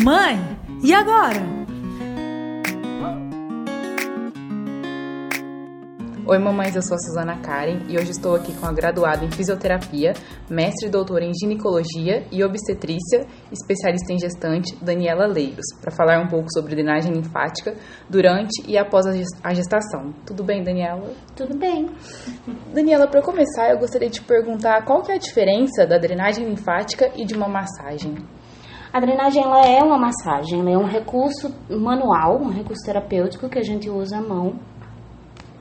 Mãe, e agora? Oi, mamães, eu sou a Suzana Karen e hoje estou aqui com a graduada em fisioterapia, mestre e doutora em ginecologia e obstetrícia, especialista em gestante, Daniela Leiros, para falar um pouco sobre drenagem linfática durante e após a gestação. Tudo bem, Daniela? Tudo bem. Daniela, para começar, eu gostaria de te perguntar qual que é a diferença da drenagem linfática e de uma massagem. A drenagem ela é uma massagem, ela é um recurso manual, um recurso terapêutico que a gente usa à mão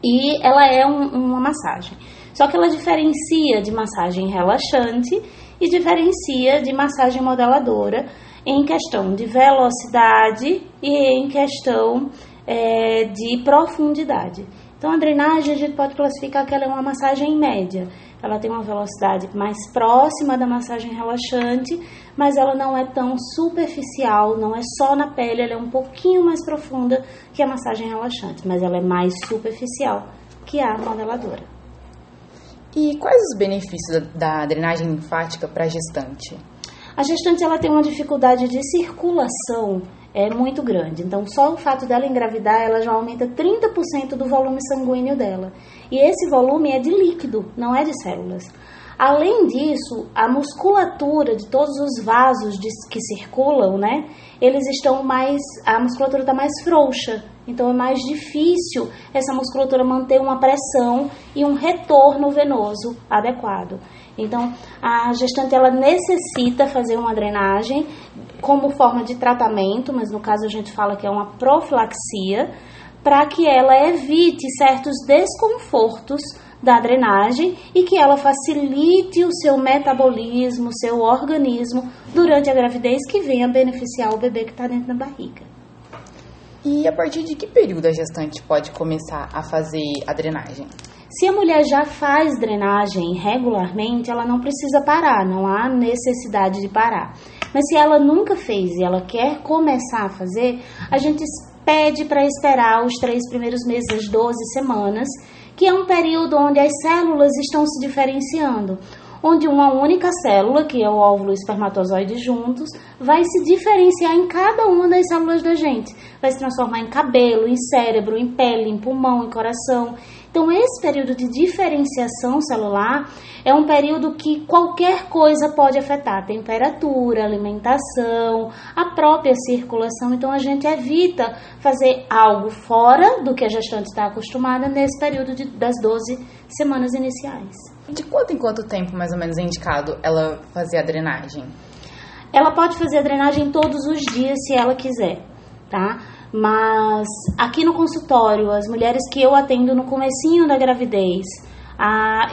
e ela é um, uma massagem. Só que ela diferencia de massagem relaxante e diferencia de massagem modeladora em questão de velocidade e em questão é, de profundidade. Então, a drenagem a gente pode classificar que ela é uma massagem média. Ela tem uma velocidade mais próxima da massagem relaxante, mas ela não é tão superficial, não é só na pele, ela é um pouquinho mais profunda que a massagem relaxante, mas ela é mais superficial que a modeladora. E quais os benefícios da drenagem linfática para a gestante? A gestante ela tem uma dificuldade de circulação é muito grande. Então, só o fato dela engravidar, ela já aumenta 30% do volume sanguíneo dela. E esse volume é de líquido, não é de células. Além disso, a musculatura de todos os vasos de, que circulam, né? Eles estão mais. A musculatura está mais frouxa. Então é mais difícil essa musculatura manter uma pressão e um retorno venoso adequado. Então, a gestante ela necessita fazer uma drenagem como forma de tratamento, mas no caso a gente fala que é uma profilaxia, para que ela evite certos desconfortos da drenagem e que ela facilite o seu metabolismo, o seu organismo durante a gravidez que venha beneficiar o bebê que está dentro da barriga. E a partir de que período a gestante pode começar a fazer a drenagem? Se a mulher já faz drenagem regularmente, ela não precisa parar, não há necessidade de parar. Mas se ela nunca fez e ela quer começar a fazer, a gente pede para esperar os três primeiros meses, as 12 semanas, que é um período onde as células estão se diferenciando onde uma única célula, que é o óvulo e o espermatozoide juntos, vai se diferenciar em cada uma das células da gente. Vai se transformar em cabelo, em cérebro, em pele, em pulmão, em coração. Então, esse período de diferenciação celular é um período que qualquer coisa pode afetar, temperatura, alimentação, a própria circulação. Então, a gente evita fazer algo fora do que a gestante está acostumada nesse período de, das 12 semanas iniciais. De quanto em quanto tempo, mais ou menos, é indicado ela fazer a drenagem? Ela pode fazer a drenagem todos os dias, se ela quiser, tá? Mas aqui no consultório, as mulheres que eu atendo no comecinho da gravidez,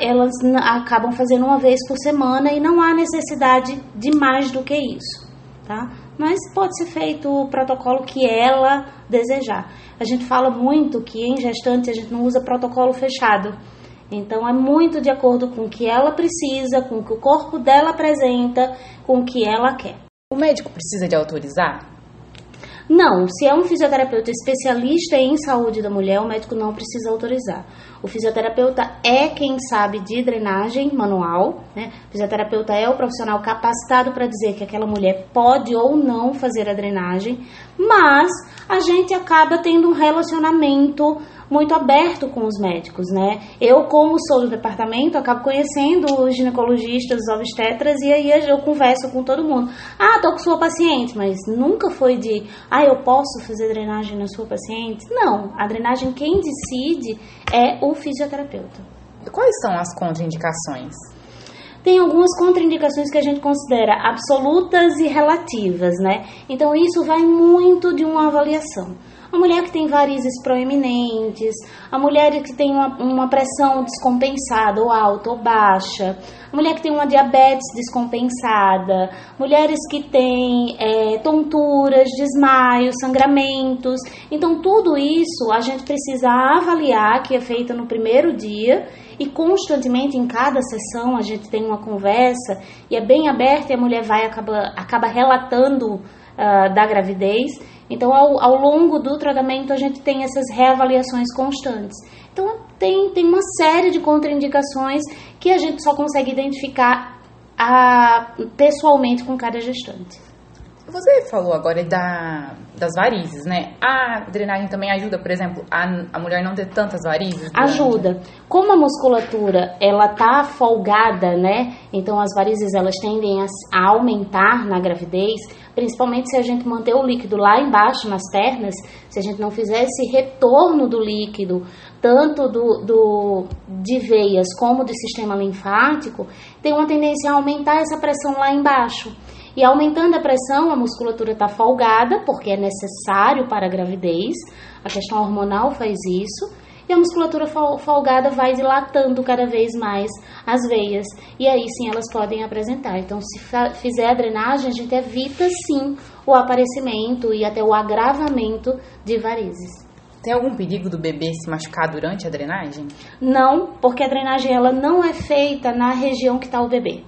elas acabam fazendo uma vez por semana e não há necessidade de mais do que isso, tá? Mas pode ser feito o protocolo que ela desejar. A gente fala muito que em gestante a gente não usa protocolo fechado. Então é muito de acordo com o que ela precisa, com o que o corpo dela apresenta, com o que ela quer. O médico precisa de autorizar? Não, se é um fisioterapeuta especialista em saúde da mulher, o médico não precisa autorizar. O fisioterapeuta é quem sabe de drenagem manual, né? O fisioterapeuta é o profissional capacitado para dizer que aquela mulher pode ou não fazer a drenagem, mas a gente acaba tendo um relacionamento muito aberto com os médicos, né? Eu, como sou do departamento, acabo conhecendo os ginecologistas, os obstetras, e aí eu converso com todo mundo. Ah, tô com sua paciente, mas nunca foi de, ah, eu posso fazer drenagem na sua paciente? Não, a drenagem quem decide é o fisioterapeuta. Quais são as contraindicações? tem algumas contraindicações que a gente considera absolutas e relativas, né? Então isso vai muito de uma avaliação a mulher que tem varizes proeminentes, a mulher que tem uma, uma pressão descompensada, ou alta ou baixa, a mulher que tem uma diabetes descompensada, mulheres que têm é, tonturas, desmaios, sangramentos. Então, tudo isso a gente precisa avaliar, que é feita no primeiro dia, e constantemente em cada sessão a gente tem uma conversa e é bem aberta e a mulher vai acaba, acaba relatando uh, da gravidez então, ao, ao longo do tratamento, a gente tem essas reavaliações constantes. Então, tem, tem uma série de contraindicações que a gente só consegue identificar a, pessoalmente com cada gestante. Você falou agora da, das varizes, né? A drenagem também ajuda, por exemplo, a, a mulher não ter tantas varizes? durante- Ajuda. Como a musculatura ela tá folgada, né? Então as varizes elas tendem a, a aumentar na gravidez, principalmente se a gente manter o líquido lá embaixo nas pernas, se a gente não fizer esse retorno do líquido, tanto do, do de veias como do sistema linfático, tem uma tendência a aumentar essa pressão lá embaixo. E aumentando a pressão, a musculatura está folgada, porque é necessário para a gravidez. A questão hormonal faz isso. E a musculatura fol- folgada vai dilatando cada vez mais as veias. E aí sim elas podem apresentar. Então, se fizer a drenagem, a gente evita sim o aparecimento e até o agravamento de varizes. Tem algum perigo do bebê se machucar durante a drenagem? Não, porque a drenagem ela não é feita na região que está o bebê,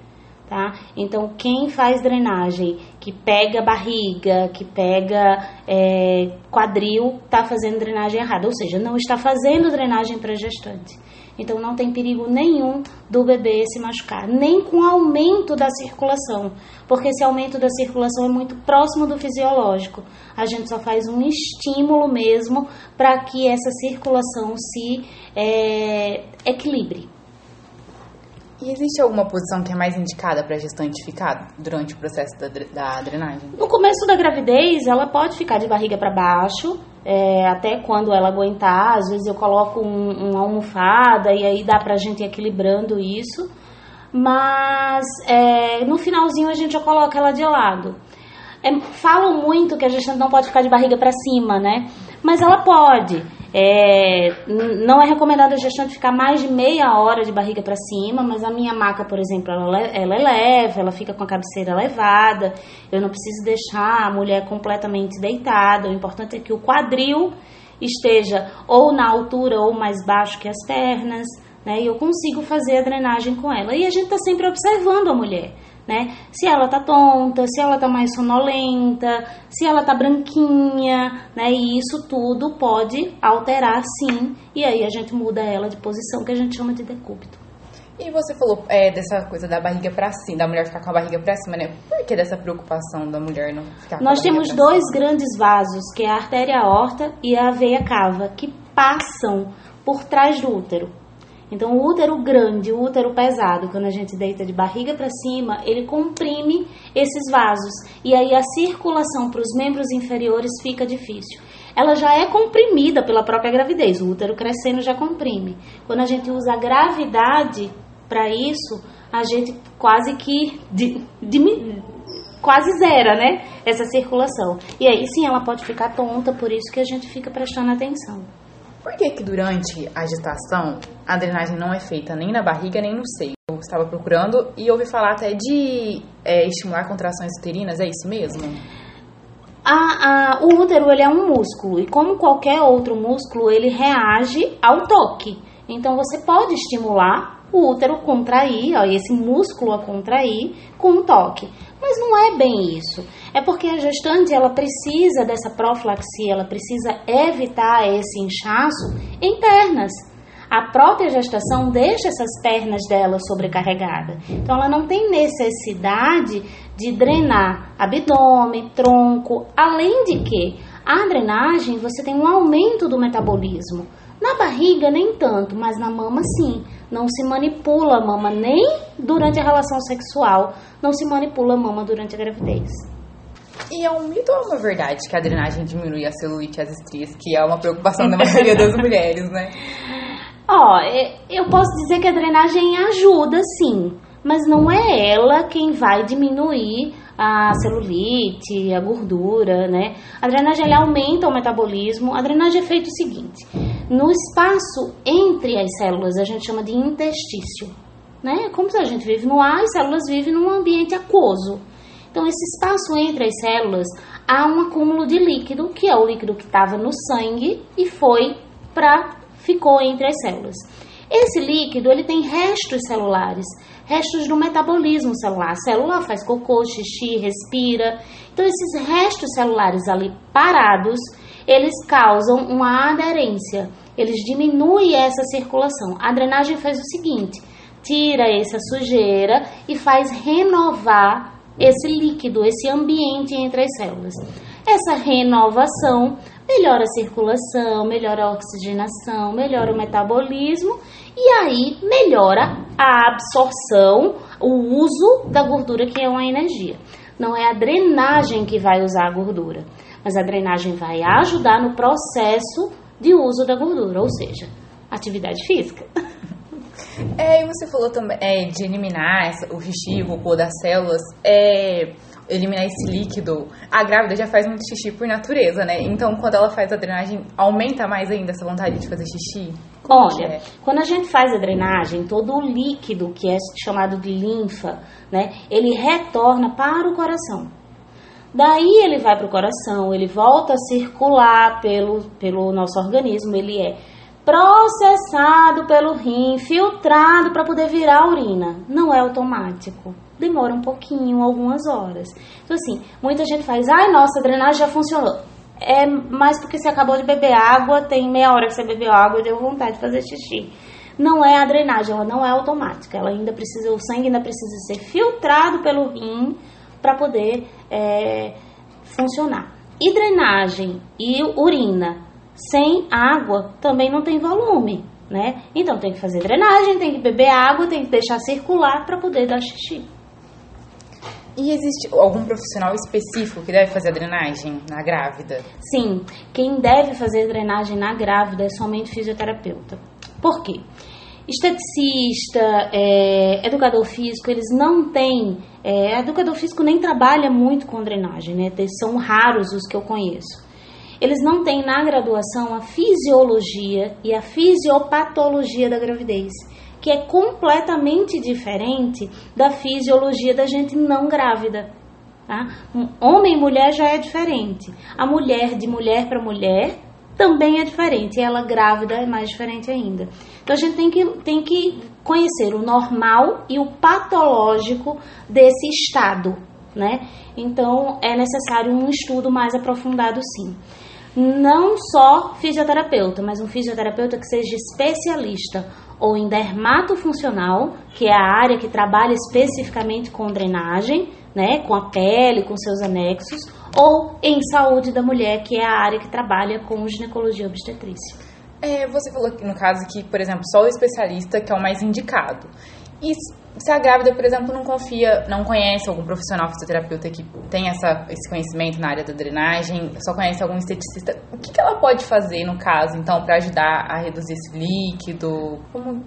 tá? Então quem faz drenagem que pega barriga, que pega é, quadril, está fazendo drenagem errada, ou seja, não está fazendo drenagem para gestante. Então não tem perigo nenhum do bebê se machucar, nem com aumento da circulação, porque esse aumento da circulação é muito próximo do fisiológico. A gente só faz um estímulo mesmo para que essa circulação se é, equilibre. E existe alguma posição que é mais indicada para a gestante ficar durante o processo da, da drenagem? No começo da gravidez, ela pode ficar de barriga para baixo, é, até quando ela aguentar. Às vezes eu coloco um, uma almofada e aí dá pra gente ir equilibrando isso. Mas é, no finalzinho a gente já coloca ela de lado. É, falam muito que a gestante não pode ficar de barriga para cima, né? Mas ela pode. É, não é recomendado a gestante ficar mais de meia hora de barriga para cima, mas a minha maca, por exemplo, ela, ela é leve, ela fica com a cabeceira elevada. Eu não preciso deixar a mulher completamente deitada. O importante é que o quadril esteja ou na altura ou mais baixo que as pernas, né? E eu consigo fazer a drenagem com ela. E a gente está sempre observando a mulher né? Se ela tá tonta, se ela tá mais sonolenta, se ela tá branquinha, né? E isso tudo pode alterar sim, e aí a gente muda ela de posição, que a gente chama de decúbito. E você falou é, dessa coisa da barriga pra cima, da mulher ficar com a barriga pra cima, né? Por que dessa preocupação da mulher não ficar com Nós a barriga temos dois grandes vasos, que é a artéria aorta e a veia cava, que passam por trás do útero. Então, o útero grande, o útero pesado, quando a gente deita de barriga para cima, ele comprime esses vasos. E aí a circulação para os membros inferiores fica difícil. Ela já é comprimida pela própria gravidez, o útero crescendo já comprime. Quando a gente usa a gravidade para isso, a gente quase que di- dimi- quase zera, né? Essa circulação. E aí sim ela pode ficar tonta, por isso que a gente fica prestando atenção. Por que que durante a gestação a drenagem não é feita nem na barriga nem no seio? Eu estava procurando e ouvi falar até de é, estimular contrações uterinas, é isso mesmo? A, a- o útero ele é um músculo e como qualquer outro músculo ele reage ao toque. Então você pode estimular o útero contrair, ó, esse músculo a contrair com um toque. Mas não é bem isso. É porque a gestante ela precisa dessa profilaxia, ela precisa evitar esse inchaço em pernas. A própria gestação deixa essas pernas dela sobrecarregadas. Então ela não tem necessidade de drenar abdômen, tronco, além de que a drenagem você tem um aumento do metabolismo. Na barriga nem tanto, mas na mama sim. Não se manipula a mama nem durante a relação sexual, não se manipula a mama durante a gravidez. E é um mito ou é uma verdade que a drenagem diminui a celulite e as estrias, que é uma preocupação da maioria das mulheres, né? Ó, é- eu posso dizer que a drenagem ajuda sim, mas não é ela quem vai diminuir a celulite, a gordura, né? A drenagem ela aumenta o metabolismo. A drenagem é feito o seguinte: no espaço entre as células a gente chama de interstício, né? Como se a gente vive no ar, as células vivem num ambiente aquoso. Então, esse espaço entre as células há um acúmulo de líquido, que é o líquido que estava no sangue e foi para ficou entre as células. Esse líquido ele tem restos celulares, restos do metabolismo celular. A célula faz cocô, xixi, respira. Então, esses restos celulares ali parados, eles causam uma aderência. Eles diminuem essa circulação. A drenagem faz o seguinte: tira essa sujeira e faz renovar esse líquido, esse ambiente entre as células. Essa renovação melhora a circulação, melhora a oxigenação, melhora o metabolismo e aí melhora a absorção, o uso da gordura que é uma energia. Não é a drenagem que vai usar a gordura, mas a drenagem vai ajudar no processo de uso da gordura, ou seja, atividade física. É, e você falou também é, de eliminar essa, o xixi, o cocô das células. É, eliminar esse líquido, a grávida já faz muito xixi por natureza, né? Então, quando ela faz a drenagem, aumenta mais ainda essa vontade de fazer xixi? Como Olha, é? quando a gente faz a drenagem, todo o líquido que é chamado de linfa, né, ele retorna para o coração. Daí ele vai para o coração, ele volta a circular pelo, pelo nosso organismo, ele é processado pelo rim, filtrado para poder virar urina. Não é automático demora um pouquinho, algumas horas. Então, assim, muita gente faz, ai, nossa, a drenagem já funcionou. É mais porque você acabou de beber água, tem meia hora que você bebeu água e deu vontade de fazer xixi. Não é a drenagem, ela não é automática. Ela ainda precisa, o sangue ainda precisa ser filtrado pelo rim para poder é, funcionar. E drenagem e urina sem água também não tem volume, né? Então tem que fazer drenagem, tem que beber água, tem que deixar circular para poder dar xixi. E existe algum profissional específico que deve fazer a drenagem na grávida? Sim, quem deve fazer drenagem na grávida é somente fisioterapeuta. Por quê? Esteticista, é, educador físico, eles não têm. É, educador físico nem trabalha muito com drenagem, né? São raros os que eu conheço. Eles não têm na graduação a fisiologia e a fisiopatologia da gravidez que é completamente diferente da fisiologia da gente não grávida. Tá? Um homem e mulher já é diferente. A mulher de mulher para mulher também é diferente. Ela grávida é mais diferente ainda. Então a gente tem que, tem que conhecer o normal e o patológico desse estado. Né? Então é necessário um estudo mais aprofundado, sim não só fisioterapeuta, mas um fisioterapeuta que seja especialista ou em dermatofuncional, que é a área que trabalha especificamente com drenagem, né, com a pele, com seus anexos, ou em saúde da mulher, que é a área que trabalha com ginecologia obstetrícia. É, você falou que no caso que, por exemplo, só o especialista que é o mais indicado. E se a grávida, por exemplo, não confia, não conhece algum profissional fisioterapeuta que tem essa, esse conhecimento na área da drenagem, só conhece algum esteticista, o que, que ela pode fazer no caso, então, para ajudar a reduzir esse líquido? Como...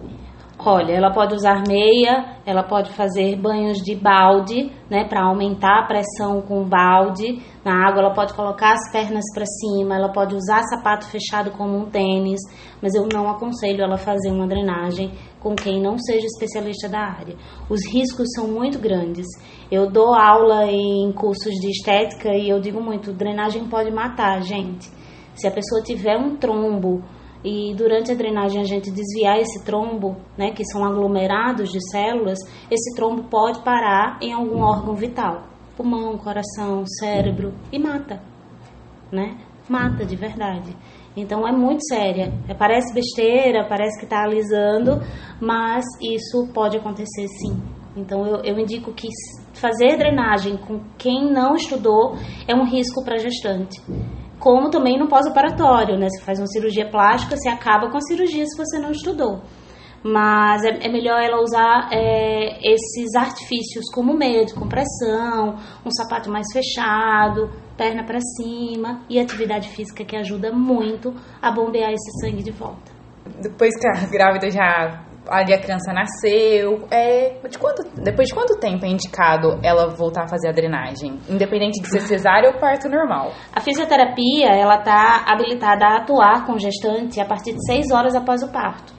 Olha, ela pode usar meia, ela pode fazer banhos de balde, né, para aumentar a pressão com balde na água. Ela pode colocar as pernas para cima, ela pode usar sapato fechado como um tênis, mas eu não aconselho ela fazer uma drenagem com quem não seja especialista da área. Os riscos são muito grandes. Eu dou aula em cursos de estética e eu digo muito, drenagem pode matar, gente. Se a pessoa tiver um trombo e durante a drenagem a gente desviar esse trombo, né, que são aglomerados de células, esse trombo pode parar em algum órgão vital, pulmão, coração, cérebro e mata, né? Mata de verdade. Então é muito séria. É, parece besteira, parece que está alisando, mas isso pode acontecer sim. Então eu, eu indico que fazer drenagem com quem não estudou é um risco para gestante como também no pós-operatório, né? Você faz uma cirurgia plástica, você acaba com a cirurgia se você não estudou. Mas é, é melhor ela usar é, esses artifícios como meia de compressão, um sapato mais fechado, perna para cima e atividade física que ajuda muito a bombear esse sangue de volta. Depois que a grávida já ali a criança nasceu. É, de quanto, depois de quanto tempo é indicado ela voltar a fazer a drenagem? Independente de ser cesárea ou parto normal? A fisioterapia, ela está habilitada a atuar com gestante a partir de seis horas após o parto.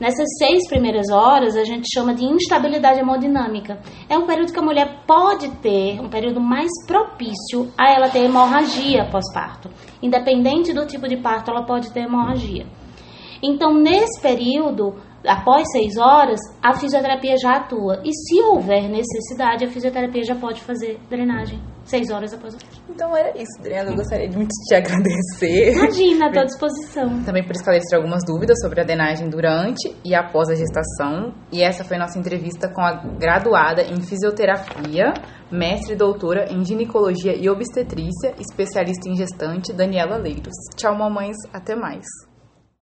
Nessas seis primeiras horas, a gente chama de instabilidade hemodinâmica. É um período que a mulher pode ter, um período mais propício a ela ter hemorragia pós-parto. Independente do tipo de parto, ela pode ter hemorragia. Então, nesse período, após seis horas, a fisioterapia já atua. E se houver necessidade, a fisioterapia já pode fazer drenagem seis horas após o Então era isso, Adriana. Eu gostaria de muito te agradecer. Imagina, à tua disposição. Também por esclarecer algumas dúvidas sobre a drenagem durante e após a gestação. E essa foi a nossa entrevista com a graduada em fisioterapia, mestre e doutora em ginecologia e obstetrícia, especialista em gestante, Daniela Leiros. Tchau, mamães. Até mais.